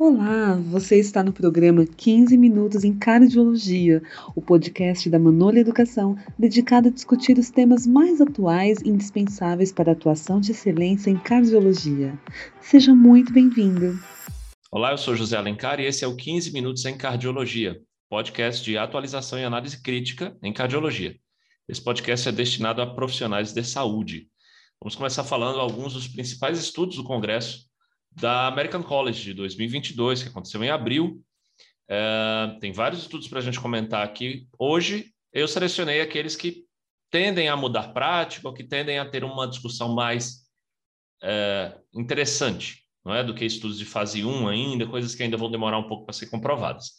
Olá, você está no programa 15 Minutos em Cardiologia, o podcast da Manolha Educação, dedicado a discutir os temas mais atuais e indispensáveis para a atuação de excelência em cardiologia. Seja muito bem-vindo. Olá, eu sou José Alencar e esse é o 15 Minutos em Cardiologia, podcast de atualização e análise crítica em cardiologia. Esse podcast é destinado a profissionais de saúde. Vamos começar falando alguns dos principais estudos do Congresso da American College de 2022, que aconteceu em abril. É, tem vários estudos para a gente comentar aqui. Hoje, eu selecionei aqueles que tendem a mudar prática ou que tendem a ter uma discussão mais é, interessante, não é? Do que estudos de fase 1 ainda, coisas que ainda vão demorar um pouco para ser comprovadas.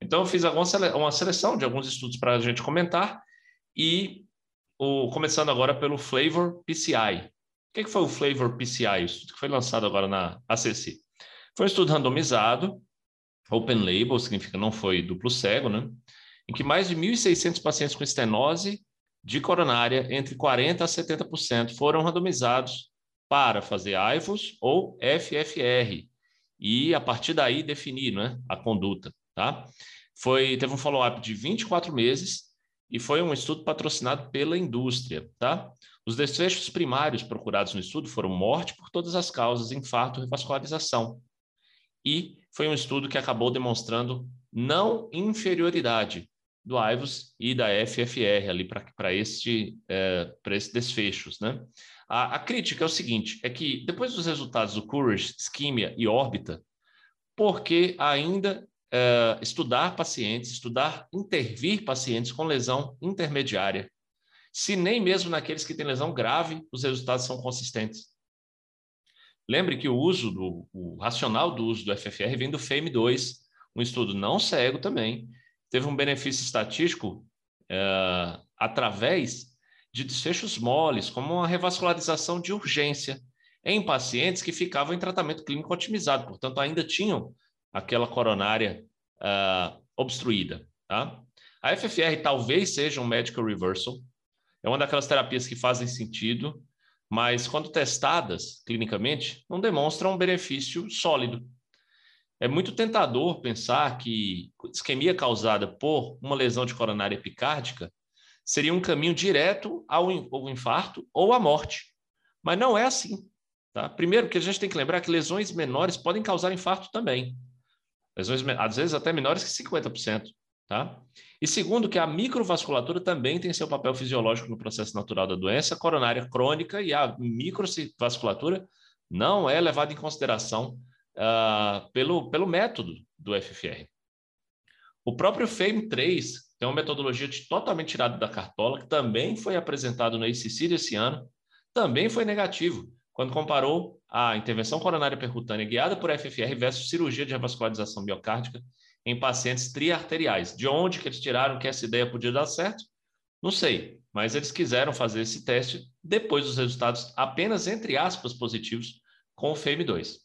Então, eu fiz uma seleção de alguns estudos para a gente comentar e o, começando agora pelo Flavor PCI, o que, foi o Flavor PCI, o estudo que foi lançado agora na ACC? Foi um estudo randomizado, open label, significa não foi duplo cego, né? em que mais de 1.600 pacientes com estenose de coronária, entre 40% a 70%, foram randomizados para fazer AIVOS ou FFR, e a partir daí definir né, a conduta. Tá? Foi, teve um follow-up de 24 meses e foi um estudo patrocinado pela indústria. Tá? Os desfechos primários procurados no estudo foram morte por todas as causas, infarto, revascularização. E foi um estudo que acabou demonstrando não inferioridade do AIVOS e da FFR ali para este, é, esses desfechos. Né? A, a, crítica é o seguinte, é que depois dos resultados do Courage, Ischemia e órbita, por que ainda é, estudar pacientes, estudar intervir pacientes com lesão intermediária se nem mesmo naqueles que têm lesão grave os resultados são consistentes. Lembre que o uso do o racional do uso do FFR vem do FAME2, um estudo não cego também, teve um benefício estatístico é, através de desfechos moles, como uma revascularização de urgência em pacientes que ficavam em tratamento clínico otimizado, portanto, ainda tinham aquela coronária uh, obstruída. Tá? A FFR talvez seja um medical reversal, é uma daquelas terapias que fazem sentido, mas quando testadas clinicamente, não demonstram um benefício sólido. É muito tentador pensar que isquemia causada por uma lesão de coronária epicárdica seria um caminho direto ao infarto ou à morte. Mas não é assim. Tá? Primeiro, que a gente tem que lembrar que lesões menores podem causar infarto também. Lesões, às vezes, até menores que 50%. Tá? E segundo, que a microvasculatura também tem seu papel fisiológico no processo natural da doença coronária crônica e a microvasculatura não é levada em consideração uh, pelo, pelo método do FFR. O próprio FAME3 tem uma metodologia totalmente tirada da cartola, que também foi apresentado no ACC desse ano, também foi negativo, quando comparou a intervenção coronária percutânea guiada por FFR versus cirurgia de revascularização biocárdica em pacientes triarteriais. De onde que eles tiraram que essa ideia podia dar certo? Não sei, mas eles quiseram fazer esse teste depois dos resultados apenas entre aspas positivos com o FEM2.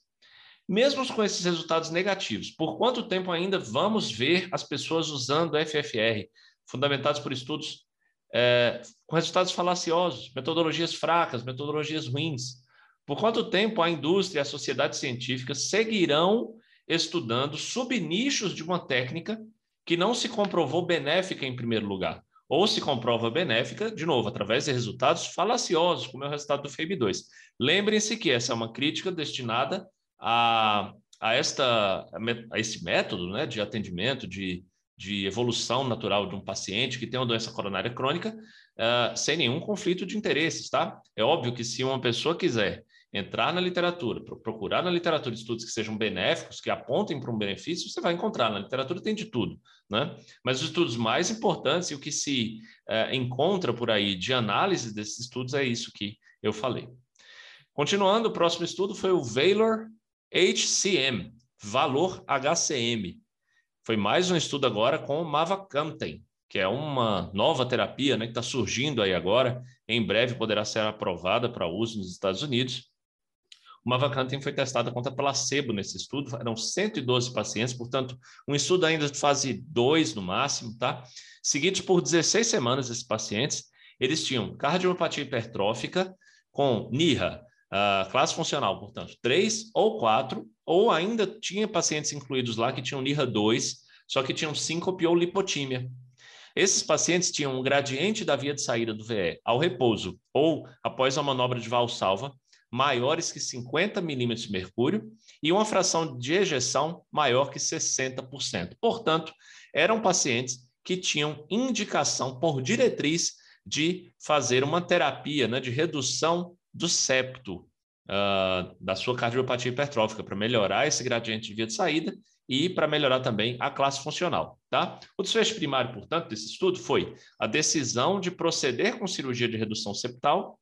Mesmo com esses resultados negativos, por quanto tempo ainda vamos ver as pessoas usando FFR, fundamentados por estudos é, com resultados falaciosos, metodologias fracas, metodologias ruins? Por quanto tempo a indústria e a sociedade científica seguirão estudando subnichos de uma técnica que não se comprovou benéfica em primeiro lugar, ou se comprova benéfica, de novo, através de resultados falaciosos, como é o resultado do FAB2. Lembrem-se que essa é uma crítica destinada a, a, esta, a esse método né, de atendimento, de, de evolução natural de um paciente que tem uma doença coronária crônica, uh, sem nenhum conflito de interesses, tá? É óbvio que se uma pessoa quiser entrar na literatura, procurar na literatura estudos que sejam benéficos, que apontem para um benefício, você vai encontrar. Na literatura tem de tudo, né? Mas os estudos mais importantes e o que se é, encontra por aí de análise desses estudos é isso que eu falei. Continuando, o próximo estudo foi o Valor HCM, Valor HCM. Foi mais um estudo agora com mavacantem, que é uma nova terapia né, que está surgindo aí agora. Em breve poderá ser aprovada para uso nos Estados Unidos. Uma vacantem foi testada contra placebo nesse estudo, eram 112 pacientes, portanto, um estudo ainda de fase 2 no máximo, tá? Seguidos por 16 semanas, esses pacientes, eles tinham cardiomiopatia hipertrófica com NIRA, uh, classe funcional, portanto, 3 ou 4, ou ainda tinha pacientes incluídos lá que tinham NIRA 2, só que tinham síncope ou lipotímia. Esses pacientes tinham um gradiente da via de saída do VE ao repouso ou após a manobra de valsalva maiores que 50 milímetros de mercúrio e uma fração de ejeção maior que 60%. Portanto, eram pacientes que tinham indicação por diretriz de fazer uma terapia né, de redução do septo uh, da sua cardiopatia hipertrófica para melhorar esse gradiente de via de saída e para melhorar também a classe funcional. Tá? O desfecho primário, portanto, desse estudo foi a decisão de proceder com cirurgia de redução septal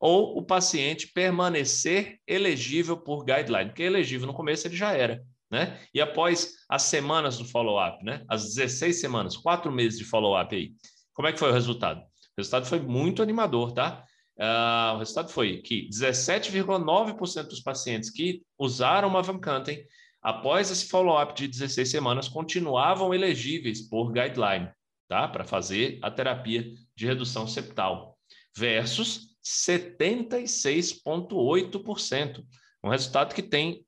ou o paciente permanecer elegível por guideline, porque elegível no começo ele já era. Né? E após as semanas do follow-up, né? as 16 semanas, quatro meses de follow-up aí, como é que foi o resultado? O resultado foi muito animador, tá? Uh, o resultado foi que 17,9% dos pacientes que usaram uma Vancanten após esse follow-up de 16 semanas continuavam elegíveis por guideline, tá? Para fazer a terapia de redução septal, versus 76,8%. Um resultado que tem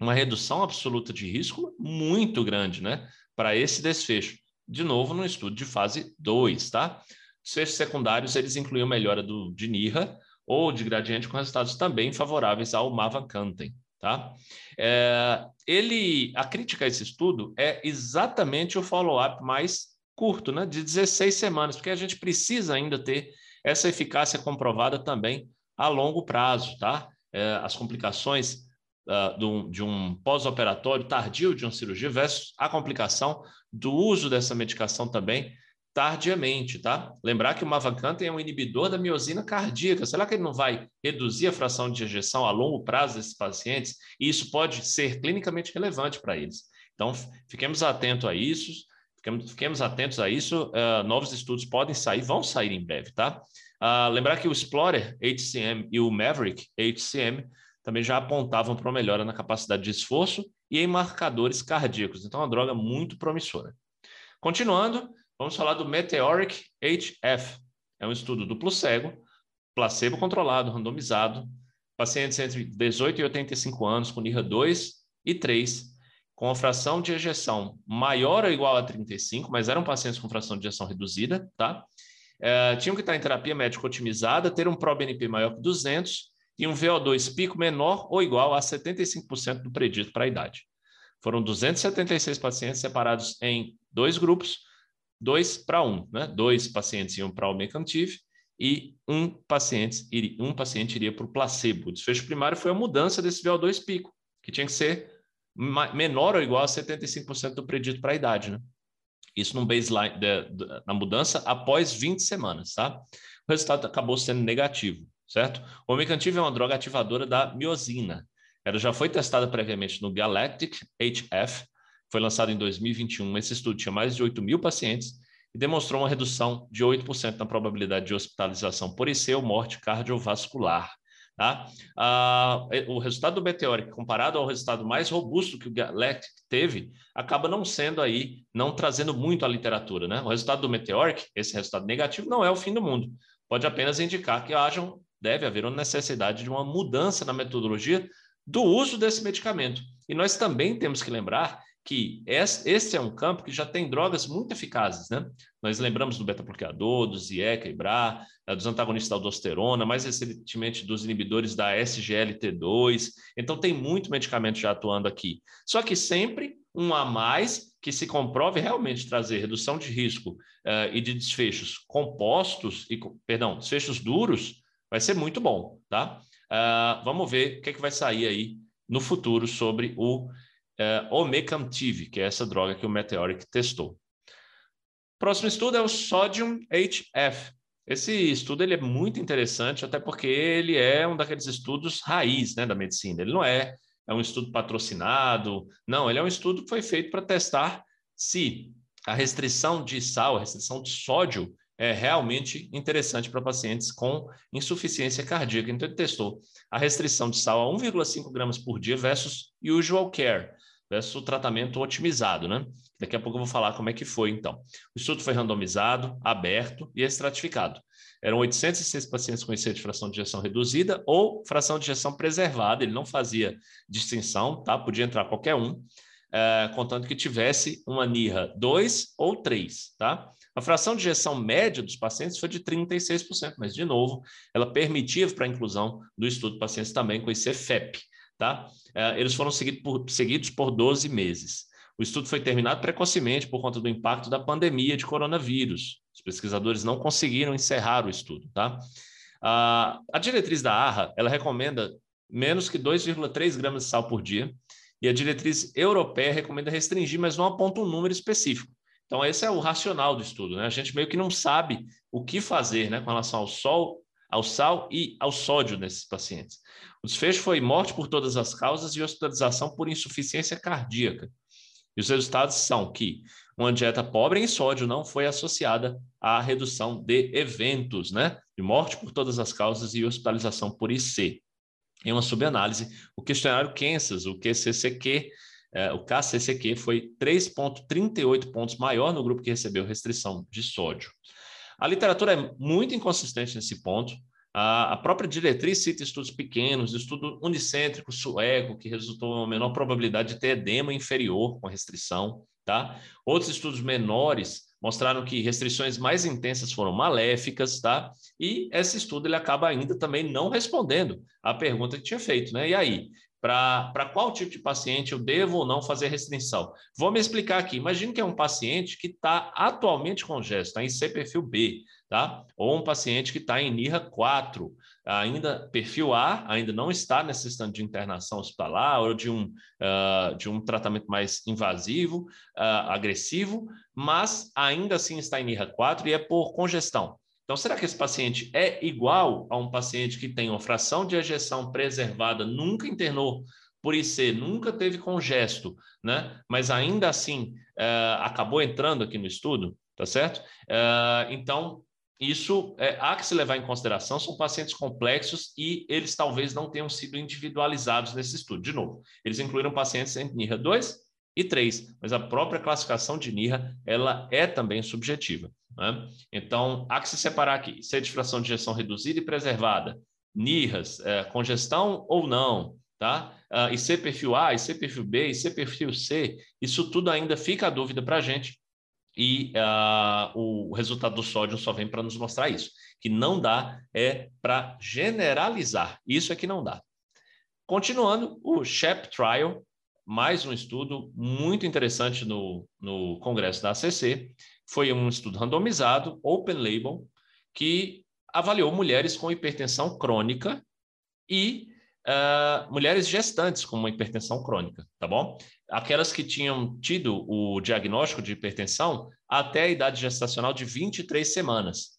uma redução absoluta de risco muito grande, né? Para esse desfecho. De novo, no estudo de fase 2, tá? Desfechos secundários, eles incluíam melhora do, de NIRA ou de gradiente com resultados também favoráveis ao Mavacantem, tá? É, ele, a crítica a esse estudo é exatamente o follow-up mais curto, né? De 16 semanas, porque a gente precisa ainda ter essa eficácia comprovada também a longo prazo, tá? É, as complicações uh, de um, de um pós-operatório tardio de uma cirurgia versus a complicação do uso dessa medicação também tardiamente, tá? Lembrar que o mavacantem é um inibidor da miosina cardíaca. Será que ele não vai reduzir a fração de ejeção a longo prazo desses pacientes? E isso pode ser clinicamente relevante para eles. Então, fiquemos atentos a isso, Fiquemos, fiquemos atentos a isso. Uh, novos estudos podem sair, vão sair em breve, tá? Uh, lembrar que o Explorer HCM e o Maverick HCM também já apontavam para uma melhora na capacidade de esforço e em marcadores cardíacos. Então, é uma droga muito promissora. Continuando, vamos falar do Meteoric HF. É um estudo duplo cego, placebo controlado, randomizado, pacientes entre 18 e 85 anos com NIRA 2 e 3 com a fração de ejeção maior ou igual a 35, mas eram pacientes com fração de ejeção reduzida, tá? É, tinham que estar em terapia médica otimizada, ter um ProBNP maior que 200 e um VO2 pico menor ou igual a 75% do predito para a idade. Foram 276 pacientes separados em dois grupos, dois para um, né? Dois pacientes iam para o Mecantive e um paciente, um paciente iria para o placebo. O desfecho primário foi a mudança desse VO2 pico, que tinha que ser menor ou igual a 75% do predito para a idade, né? Isso no baseline, de, de, na mudança após 20 semanas, tá? O resultado acabou sendo negativo, certo? O Omecantiv é uma droga ativadora da miosina. Ela já foi testada previamente no Galactic HF, foi lançado em 2021. Esse estudo tinha mais de 8 mil pacientes e demonstrou uma redução de 8% na probabilidade de hospitalização por IC ou morte cardiovascular. Tá? Ah, o resultado do Meteoric, comparado ao resultado mais robusto que o Galactic teve, acaba não sendo aí, não trazendo muito a literatura. Né? O resultado do Meteoric, esse resultado negativo, não é o fim do mundo. Pode apenas indicar que haja, deve haver uma necessidade de uma mudança na metodologia do uso desse medicamento. E nós também temos que lembrar que esse é um campo que já tem drogas muito eficazes, né? Nós lembramos do beta-bloqueador, do ZIECA, IBRA, eh, dos antagonistas da aldosterona, mais recentemente dos inibidores da SGLT2. Então, tem muito medicamento já atuando aqui. Só que sempre um a mais que se comprove realmente trazer redução de risco uh, e de desfechos compostos, e, perdão, desfechos duros, vai ser muito bom, tá? Uh, vamos ver o que, é que vai sair aí no futuro sobre o é, Omecamtiv, que é essa droga que o Meteoric testou. Próximo estudo é o Sodium HF. Esse estudo ele é muito interessante, até porque ele é um daqueles estudos raiz né, da medicina. Ele não é, é um estudo patrocinado, não, ele é um estudo que foi feito para testar se a restrição de sal, a restrição de sódio, é realmente interessante para pacientes com insuficiência cardíaca. Então, ele testou a restrição de sal a 1,5 gramas por dia versus usual care, versus o tratamento otimizado, né? Daqui a pouco eu vou falar como é que foi, então. O estudo foi randomizado, aberto e estratificado. Eram 806 pacientes com IC de fração de ejeção reduzida ou fração de ejeção preservada, ele não fazia distinção, tá? Podia entrar qualquer um, é, contanto que tivesse uma NIRA 2 ou 3, tá? A fração de ejeção média dos pacientes foi de 36%, mas, de novo, ela permitia para a inclusão do estudo pacientes também com esse FEP, tá? É, eles foram seguidos por, seguidos por 12 meses. O estudo foi terminado precocemente por conta do impacto da pandemia de coronavírus. Os pesquisadores não conseguiram encerrar o estudo, tá? A, a diretriz da ARRA, ela recomenda menos que 2,3 gramas de sal por dia, e a diretriz europeia recomenda restringir, mas não aponta um número específico. Então, esse é o racional do estudo, né? A gente meio que não sabe o que fazer, né, com relação ao sol, ao sal e ao sódio nesses pacientes. O desfecho foi morte por todas as causas e hospitalização por insuficiência cardíaca. E os resultados são que uma dieta pobre em sódio não foi associada à redução de eventos, né? De morte por todas as causas e hospitalização por IC. Em uma subanálise, o questionário Kansas, o QCCQ, é, o KCCQ foi 3,38 pontos maior no grupo que recebeu restrição de sódio. A literatura é muito inconsistente nesse ponto. A, própria diretriz cita estudos pequenos, estudo unicêntrico sueco, que resultou em uma menor probabilidade de ter edema inferior com restrição. Tá? Outros estudos menores mostraram que restrições mais intensas foram maléficas, tá? E esse estudo ele acaba ainda também não respondendo à pergunta que tinha feito, né? E aí, para qual tipo de paciente eu devo ou não fazer restrição? Vou me explicar aqui. Imagine que é um paciente que está atualmente com gesto, está em C perfil B, tá? Ou um paciente que está em NIRA 4, ainda perfil A, ainda não está necessitando de internação hospitalar ou de um, uh, de um tratamento mais invasivo, uh, agressivo, mas ainda assim está em NIRA 4 e é por congestão. Então, será que esse paciente é igual a um paciente que tem uma fração de ejeção preservada, nunca internou por IC, nunca teve congesto, né? Mas ainda assim uh, acabou entrando aqui no estudo, tá certo? Uh, então, isso é, há que se levar em consideração, são pacientes complexos e eles talvez não tenham sido individualizados nesse estudo. De novo, eles incluíram pacientes em NIRA 2 e 3, mas a própria classificação de NIRA ela é também subjetiva. Né? Então, há que se separar aqui: certificação de injeção reduzida e preservada, NIRAS, é, congestão ou não, tá? Uh, IC perfil A, IC perfil B, IC perfil C, isso tudo ainda fica a dúvida para a gente. E uh, o resultado do sódio só vem para nos mostrar isso. Que não dá é para generalizar. Isso é que não dá. Continuando, o SHEP Trial, mais um estudo muito interessante no, no congresso da ACC, foi um estudo randomizado, open label, que avaliou mulheres com hipertensão crônica e uh, mulheres gestantes com uma hipertensão crônica, tá bom? Aquelas que tinham tido o diagnóstico de hipertensão até a idade gestacional de 23 semanas.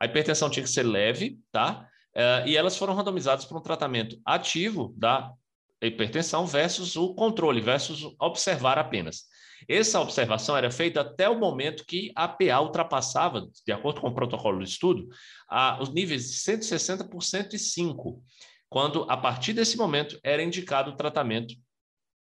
A hipertensão tinha que ser leve, tá? Uh, e elas foram randomizadas para um tratamento ativo da hipertensão versus o controle, versus observar apenas. Essa observação era feita até o momento que a PA ultrapassava, de acordo com o protocolo do estudo, a, os níveis de 160 por 105, quando a partir desse momento era indicado o tratamento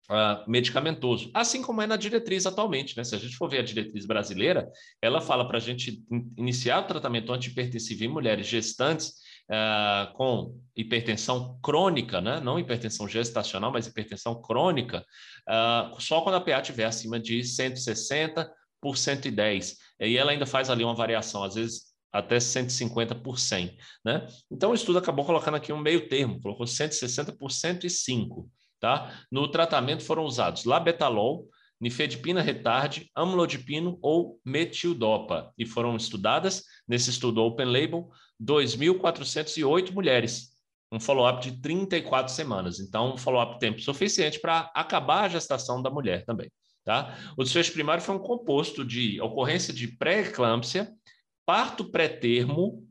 Uh, medicamentoso, assim como é na diretriz atualmente. Né? Se a gente for ver a diretriz brasileira, ela fala para a gente iniciar o tratamento antihipertensivo em mulheres gestantes uh, com hipertensão crônica, né? não hipertensão gestacional, mas hipertensão crônica, uh, só quando a PA estiver acima de 160 por 110. E ela ainda faz ali uma variação, às vezes até 150 por 100. Né? Então o estudo acabou colocando aqui um meio termo, colocou 160 por 105. Tá? No tratamento foram usados labetalol, nifedipina retarde, amlodipino ou metildopa, e foram estudadas, nesse estudo open label, 2.408 mulheres, um follow-up de 34 semanas. Então, um follow-up tempo suficiente para acabar a gestação da mulher também. Tá? O desfecho primário foi um composto de ocorrência de pré-eclâmpsia, parto pré-termo,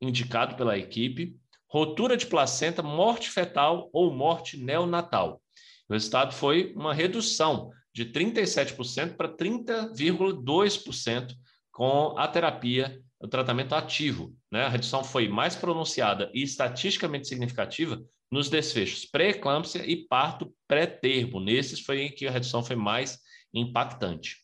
indicado pela equipe, rotura de placenta, morte fetal ou morte neonatal. O resultado foi uma redução de 37% para 30,2% com a terapia, o tratamento ativo. Né? A redução foi mais pronunciada e estatisticamente significativa nos desfechos pré-eclâmpsia e parto pré-termo. Nesses foi em que a redução foi mais impactante.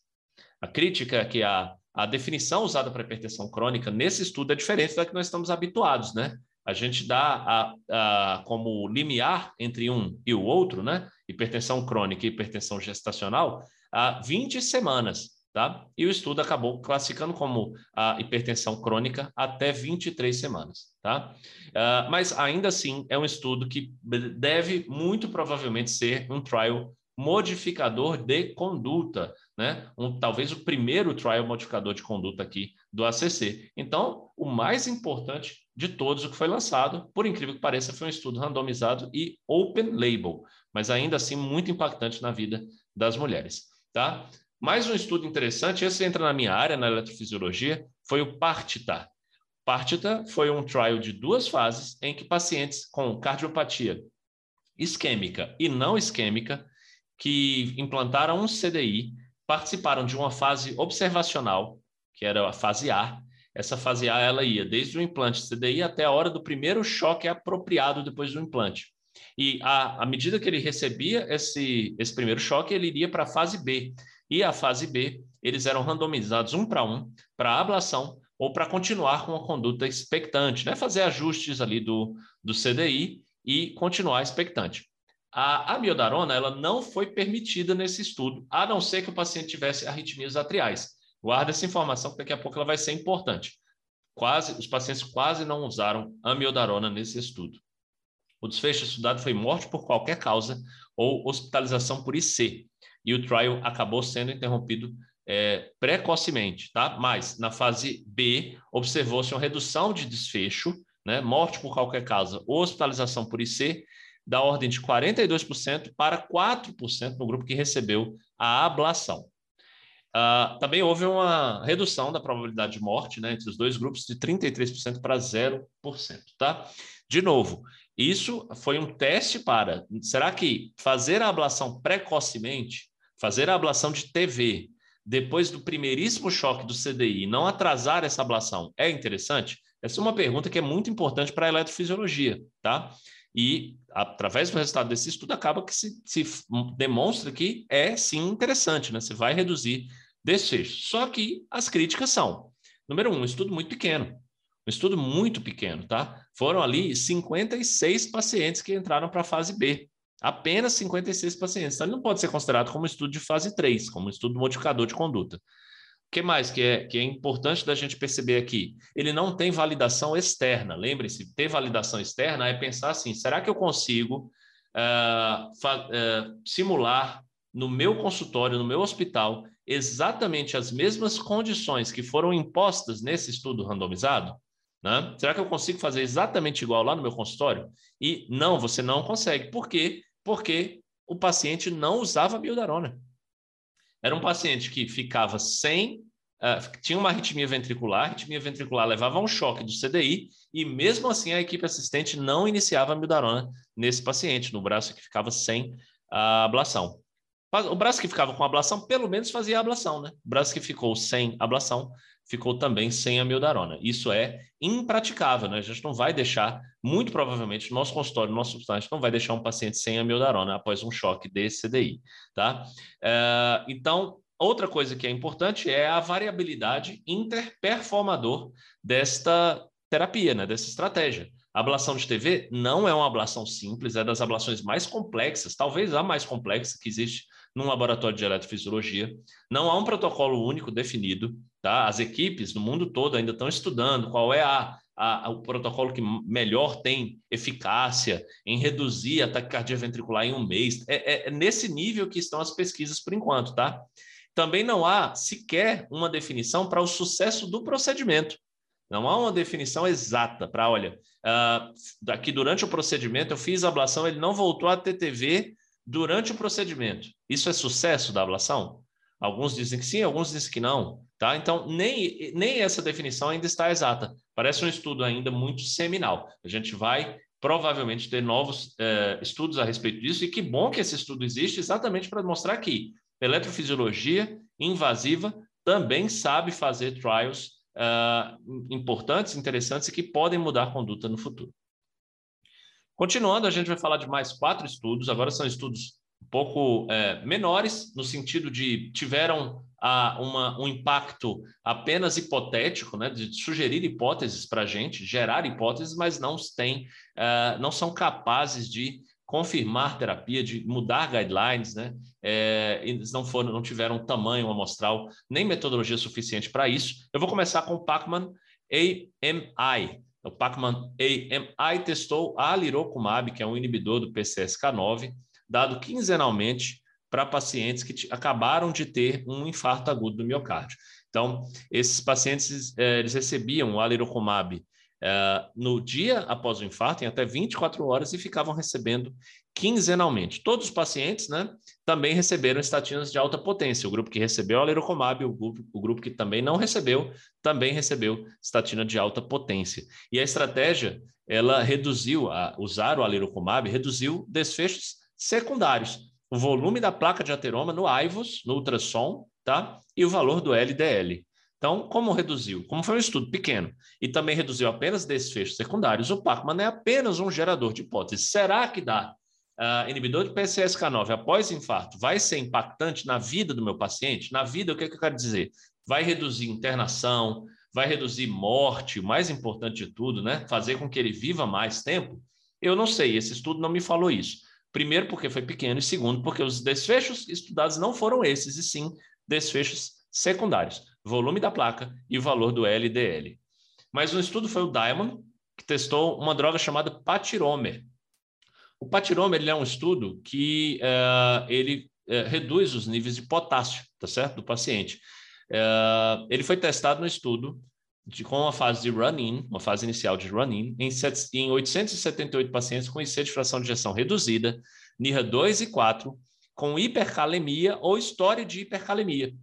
A crítica é que a a definição usada para hipertensão crônica nesse estudo é diferente da que nós estamos habituados, né? A gente dá a, a, como limiar entre um e o outro, né? Hipertensão crônica e hipertensão gestacional, a 20 semanas, tá? E o estudo acabou classificando como a hipertensão crônica até 23 semanas, tá? Uh, mas ainda assim é um estudo que deve muito provavelmente ser um trial modificador de conduta, né? Um, talvez o primeiro trial modificador de conduta aqui do ACC. Então, o mais importante de todos o que foi lançado, por incrível que pareça, foi um estudo randomizado e open label, mas ainda assim muito impactante na vida das mulheres, tá? Mais um estudo interessante, esse entra na minha área, na eletrofisiologia, foi o PARTITA. PARTITA foi um trial de duas fases em que pacientes com cardiopatia isquêmica e não isquêmica que implantaram um CDI participaram de uma fase observacional, que era a fase A. Essa fase A ela ia desde o implante CDI até a hora do primeiro choque apropriado depois do implante. E à, à medida que ele recebia esse, esse primeiro choque, ele iria para a fase B. E a fase B, eles eram randomizados um para um para ablação ou para continuar com a conduta expectante, né? fazer ajustes ali do, do CDI e continuar expectante. A amiodarona ela não foi permitida nesse estudo, a não ser que o paciente tivesse arritmias atriais. Guarda essa informação, porque daqui a pouco ela vai ser importante. Quase, os pacientes quase não usaram amiodarona nesse estudo. O desfecho estudado foi morte por qualquer causa ou hospitalização por IC. E o trial acabou sendo interrompido é, precocemente, tá? Mas na fase B, observou-se uma redução de desfecho, né? Morte por qualquer causa ou hospitalização por IC da ordem de 42% para 4% no grupo que recebeu a ablação. Uh, também houve uma redução da probabilidade de morte né, entre os dois grupos de 33% para 0%. Tá? De novo, isso foi um teste para. Será que fazer a ablação precocemente, fazer a ablação de TV, depois do primeiríssimo choque do CDI, não atrasar essa ablação, é interessante? Essa é uma pergunta que é muito importante para a eletrofisiologia, tá? E, através do resultado desse estudo, acaba que se, se demonstra que é sim interessante, né? Você vai reduzir desfecho. Só que as críticas são: número um, um estudo muito pequeno. Um estudo muito pequeno, tá? Foram ali 56 pacientes que entraram para a fase B. Apenas 56 pacientes. Então, ele não pode ser considerado como estudo de fase 3, como estudo modificador de conduta que mais que é, que é importante da gente perceber aqui? Ele não tem validação externa. Lembre-se, ter validação externa é pensar assim: será que eu consigo uh, uh, simular no meu consultório, no meu hospital, exatamente as mesmas condições que foram impostas nesse estudo randomizado? Né? Será que eu consigo fazer exatamente igual lá no meu consultório? E não, você não consegue. Por quê? Porque o paciente não usava biodarona. Era um paciente que ficava sem, uh, tinha uma arritmia ventricular, a arritmia ventricular levava um choque do CDI, e mesmo assim a equipe assistente não iniciava a mildarona nesse paciente, no braço que ficava sem a ablação. O braço que ficava com ablação, pelo menos fazia ablação, né? O braço que ficou sem ablação, ficou também sem a mildarona. Isso é impraticável, né? A gente não vai deixar, muito provavelmente, no nosso consultório, no nosso gente não vai deixar um paciente sem a mildarona após um choque desse CDI, tá? Uh, então, outra coisa que é importante é a variabilidade interperformador desta terapia, né? Dessa estratégia. Ablação de TV não é uma ablação simples, é das ablações mais complexas, talvez a mais complexa que existe num laboratório de eletrofisiologia. Não há um protocolo único definido, tá? As equipes no mundo todo ainda estão estudando qual é a, a, o protocolo que melhor tem eficácia em reduzir a taquicardia ventricular em um mês. É, é, é nesse nível que estão as pesquisas por enquanto, tá? Também não há sequer uma definição para o sucesso do procedimento. Não há uma definição exata para, olha, uh, aqui durante o procedimento eu fiz a ablação, ele não voltou a TTV durante o procedimento. Isso é sucesso da ablação? Alguns dizem que sim, alguns dizem que não. Tá? Então, nem, nem essa definição ainda está exata. Parece um estudo ainda muito seminal. A gente vai provavelmente ter novos eh, estudos a respeito disso, e que bom que esse estudo existe exatamente para mostrar que eletrofisiologia invasiva também sabe fazer trials uh, importantes, interessantes e que podem mudar a conduta no futuro. Continuando, a gente vai falar de mais quatro estudos. Agora são estudos um pouco é, menores, no sentido de tiveram a uma, um impacto apenas hipotético, né, de sugerir hipóteses para a gente, gerar hipóteses, mas não, têm, uh, não são capazes de confirmar terapia, de mudar guidelines, né? É, eles não foram, não tiveram tamanho amostral nem metodologia suficiente para isso. Eu vou começar com o Pacman AMI. O Pacman AMI testou a alirocumab, que é um inibidor do PCSK9, dado quinzenalmente para pacientes que acabaram de ter um infarto agudo do miocárdio. Então, esses pacientes é, eles recebiam o alirocumab é, no dia após o infarto, em até 24 horas, e ficavam recebendo quinzenalmente. Todos os pacientes né, também receberam estatinas de alta potência. O grupo que recebeu a lerocomab, o grupo, o grupo que também não recebeu, também recebeu estatina de alta potência. E a estratégia, ela reduziu, a, usar o alerocomab, reduziu desfechos secundários. O volume da placa de ateroma no AIVOS, no ultrassom, tá? e o valor do LDL. Então, como reduziu? Como foi um estudo pequeno e também reduziu apenas desfechos secundários, o Pacman é apenas um gerador de hipóteses. Será que dá uh, inibidor de PCSK9 após infarto vai ser impactante na vida do meu paciente? Na vida, o que, é que eu quero dizer? Vai reduzir internação, vai reduzir morte, o mais importante de tudo, né? Fazer com que ele viva mais tempo? Eu não sei, esse estudo não me falou isso. Primeiro, porque foi pequeno, e segundo, porque os desfechos estudados não foram esses, e sim desfechos secundários volume da placa e o valor do LDL. Mas um estudo foi o Diamond, que testou uma droga chamada patiromer. O patiromer ele é um estudo que uh, ele uh, reduz os níveis de potássio, tá certo, do paciente. Uh, ele foi testado no estudo de, com uma fase de run-in, uma fase inicial de run-in, em, em 878 pacientes com IC de fração de injeção reduzida, NIRA 2 e 4, com hipercalemia ou história de hipercalemia.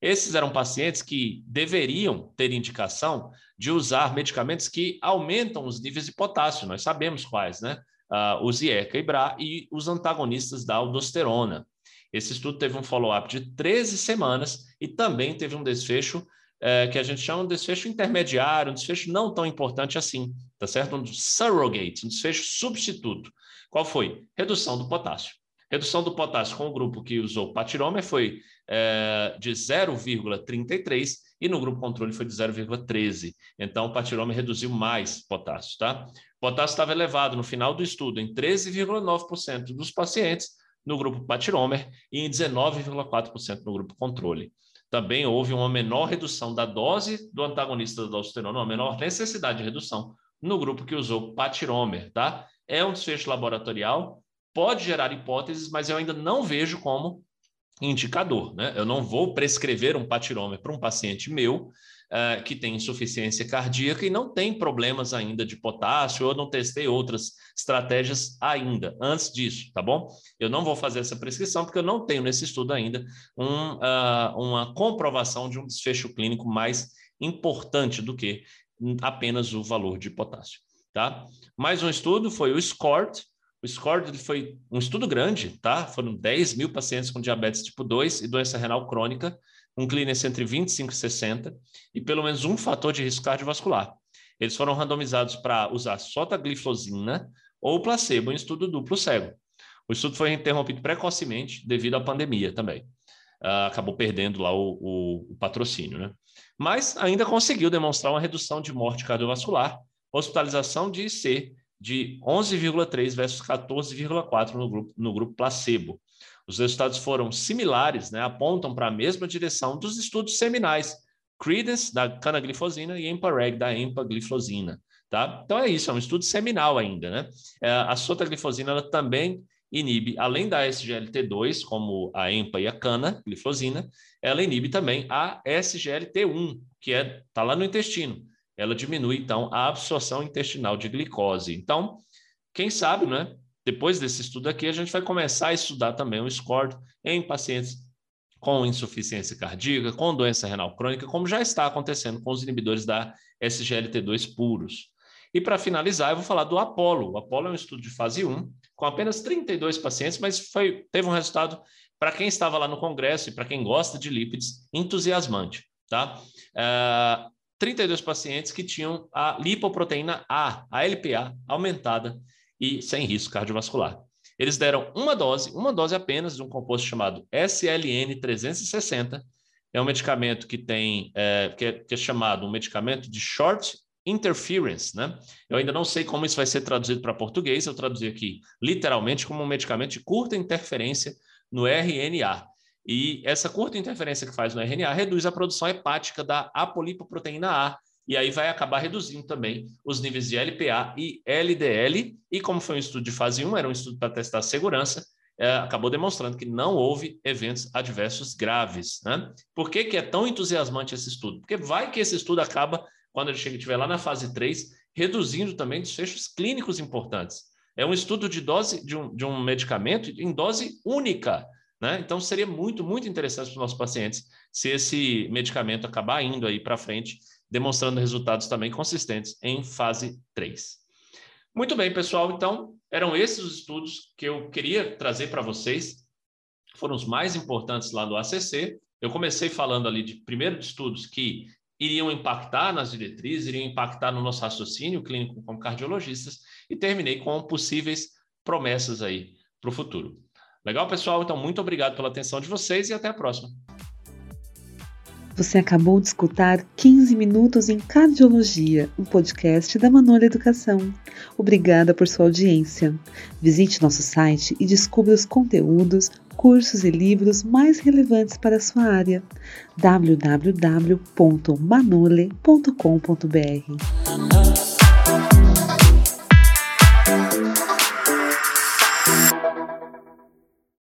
Esses eram pacientes que deveriam ter indicação de usar medicamentos que aumentam os níveis de potássio, nós sabemos quais, né? Uh, o Zieca e Bra e os antagonistas da aldosterona. Esse estudo teve um follow-up de 13 semanas e também teve um desfecho é, que a gente chama de desfecho intermediário, um desfecho não tão importante assim, tá certo? Um surrogate, um desfecho substituto. Qual foi? Redução do potássio. Redução do potássio com o grupo que usou patiromer foi é, de 0,33 e no grupo controle foi de 0,13. Então, o patiromer reduziu mais potássio, tá? O potássio estava elevado no final do estudo em 13,9% dos pacientes no grupo patiromer e em 19,4% no grupo controle. Também houve uma menor redução da dose do antagonista da aldosterona, uma menor necessidade de redução no grupo que usou patiromer, tá? É um desfecho laboratorial, pode gerar hipóteses, mas eu ainda não vejo como indicador. Né? Eu não vou prescrever um patirômetro para um paciente meu uh, que tem insuficiência cardíaca e não tem problemas ainda de potássio, ou não testei outras estratégias ainda, antes disso, tá bom? Eu não vou fazer essa prescrição porque eu não tenho nesse estudo ainda um, uh, uma comprovação de um desfecho clínico mais importante do que apenas o valor de potássio. Tá? Mais um estudo foi o SCORT, o SCORE foi um estudo grande, tá? Foram 10 mil pacientes com diabetes tipo 2 e doença renal crônica, um clearance entre 25 e 60, e pelo menos um fator de risco cardiovascular. Eles foram randomizados para usar sotagliflozina ou placebo em estudo duplo cego. O estudo foi interrompido precocemente devido à pandemia também. Uh, acabou perdendo lá o, o, o patrocínio, né? Mas ainda conseguiu demonstrar uma redução de morte cardiovascular, hospitalização de IC de 11,3 versus 14,4 no grupo, no grupo placebo. Os resultados foram similares, né, apontam para a mesma direção dos estudos seminais, Credence da canaglifosina e Empareg da empaglifosina. Tá? Então é isso, é um estudo seminal ainda. Né? É, a sotaglifosina ela também inibe, além da SGLT2, como a EMPA e a canaglifosina, ela inibe também a SGLT1, que está é, tá lá no intestino ela diminui, então, a absorção intestinal de glicose. Então, quem sabe, né? Depois desse estudo aqui, a gente vai começar a estudar também o SCORD em pacientes com insuficiência cardíaca, com doença renal crônica, como já está acontecendo com os inibidores da SGLT2 puros. E para finalizar, eu vou falar do Apollo. O Apollo é um estudo de fase 1, com apenas 32 pacientes, mas foi, teve um resultado, para quem estava lá no congresso e para quem gosta de lípides, entusiasmante. Tá? Uh, 32 pacientes que tinham a lipoproteína A, a LPA, aumentada e sem risco cardiovascular. Eles deram uma dose, uma dose apenas de um composto chamado SLN 360, é um medicamento que tem, é, que, é, que é chamado um medicamento de short interference, né? Eu ainda não sei como isso vai ser traduzido para português, eu traduzi aqui literalmente como um medicamento de curta interferência no RNA. E essa curta interferência que faz no RNA reduz a produção hepática da apolipoproteína A, e aí vai acabar reduzindo também os níveis de LPA e LDL. E como foi um estudo de fase 1, era um estudo para testar segurança, é, acabou demonstrando que não houve eventos adversos graves. Né? Por que, que é tão entusiasmante esse estudo? Porque vai que esse estudo acaba quando ele chega, estiver lá na fase 3, reduzindo também desfechos clínicos importantes. É um estudo de dose de um, de um medicamento em dose única. Né? Então, seria muito, muito interessante para os nossos pacientes se esse medicamento acabar indo aí para frente, demonstrando resultados também consistentes em fase 3. Muito bem, pessoal. Então, eram esses os estudos que eu queria trazer para vocês. Foram os mais importantes lá do ACC. Eu comecei falando ali de primeiro de estudos que iriam impactar nas diretrizes, iriam impactar no nosso raciocínio clínico como cardiologistas e terminei com possíveis promessas aí para o futuro. Legal, pessoal? Então, muito obrigado pela atenção de vocês e até a próxima. Você acabou de escutar 15 Minutos em Cardiologia, um podcast da Manola Educação. Obrigada por sua audiência. Visite nosso site e descubra os conteúdos, cursos e livros mais relevantes para a sua área. www.manole.com.br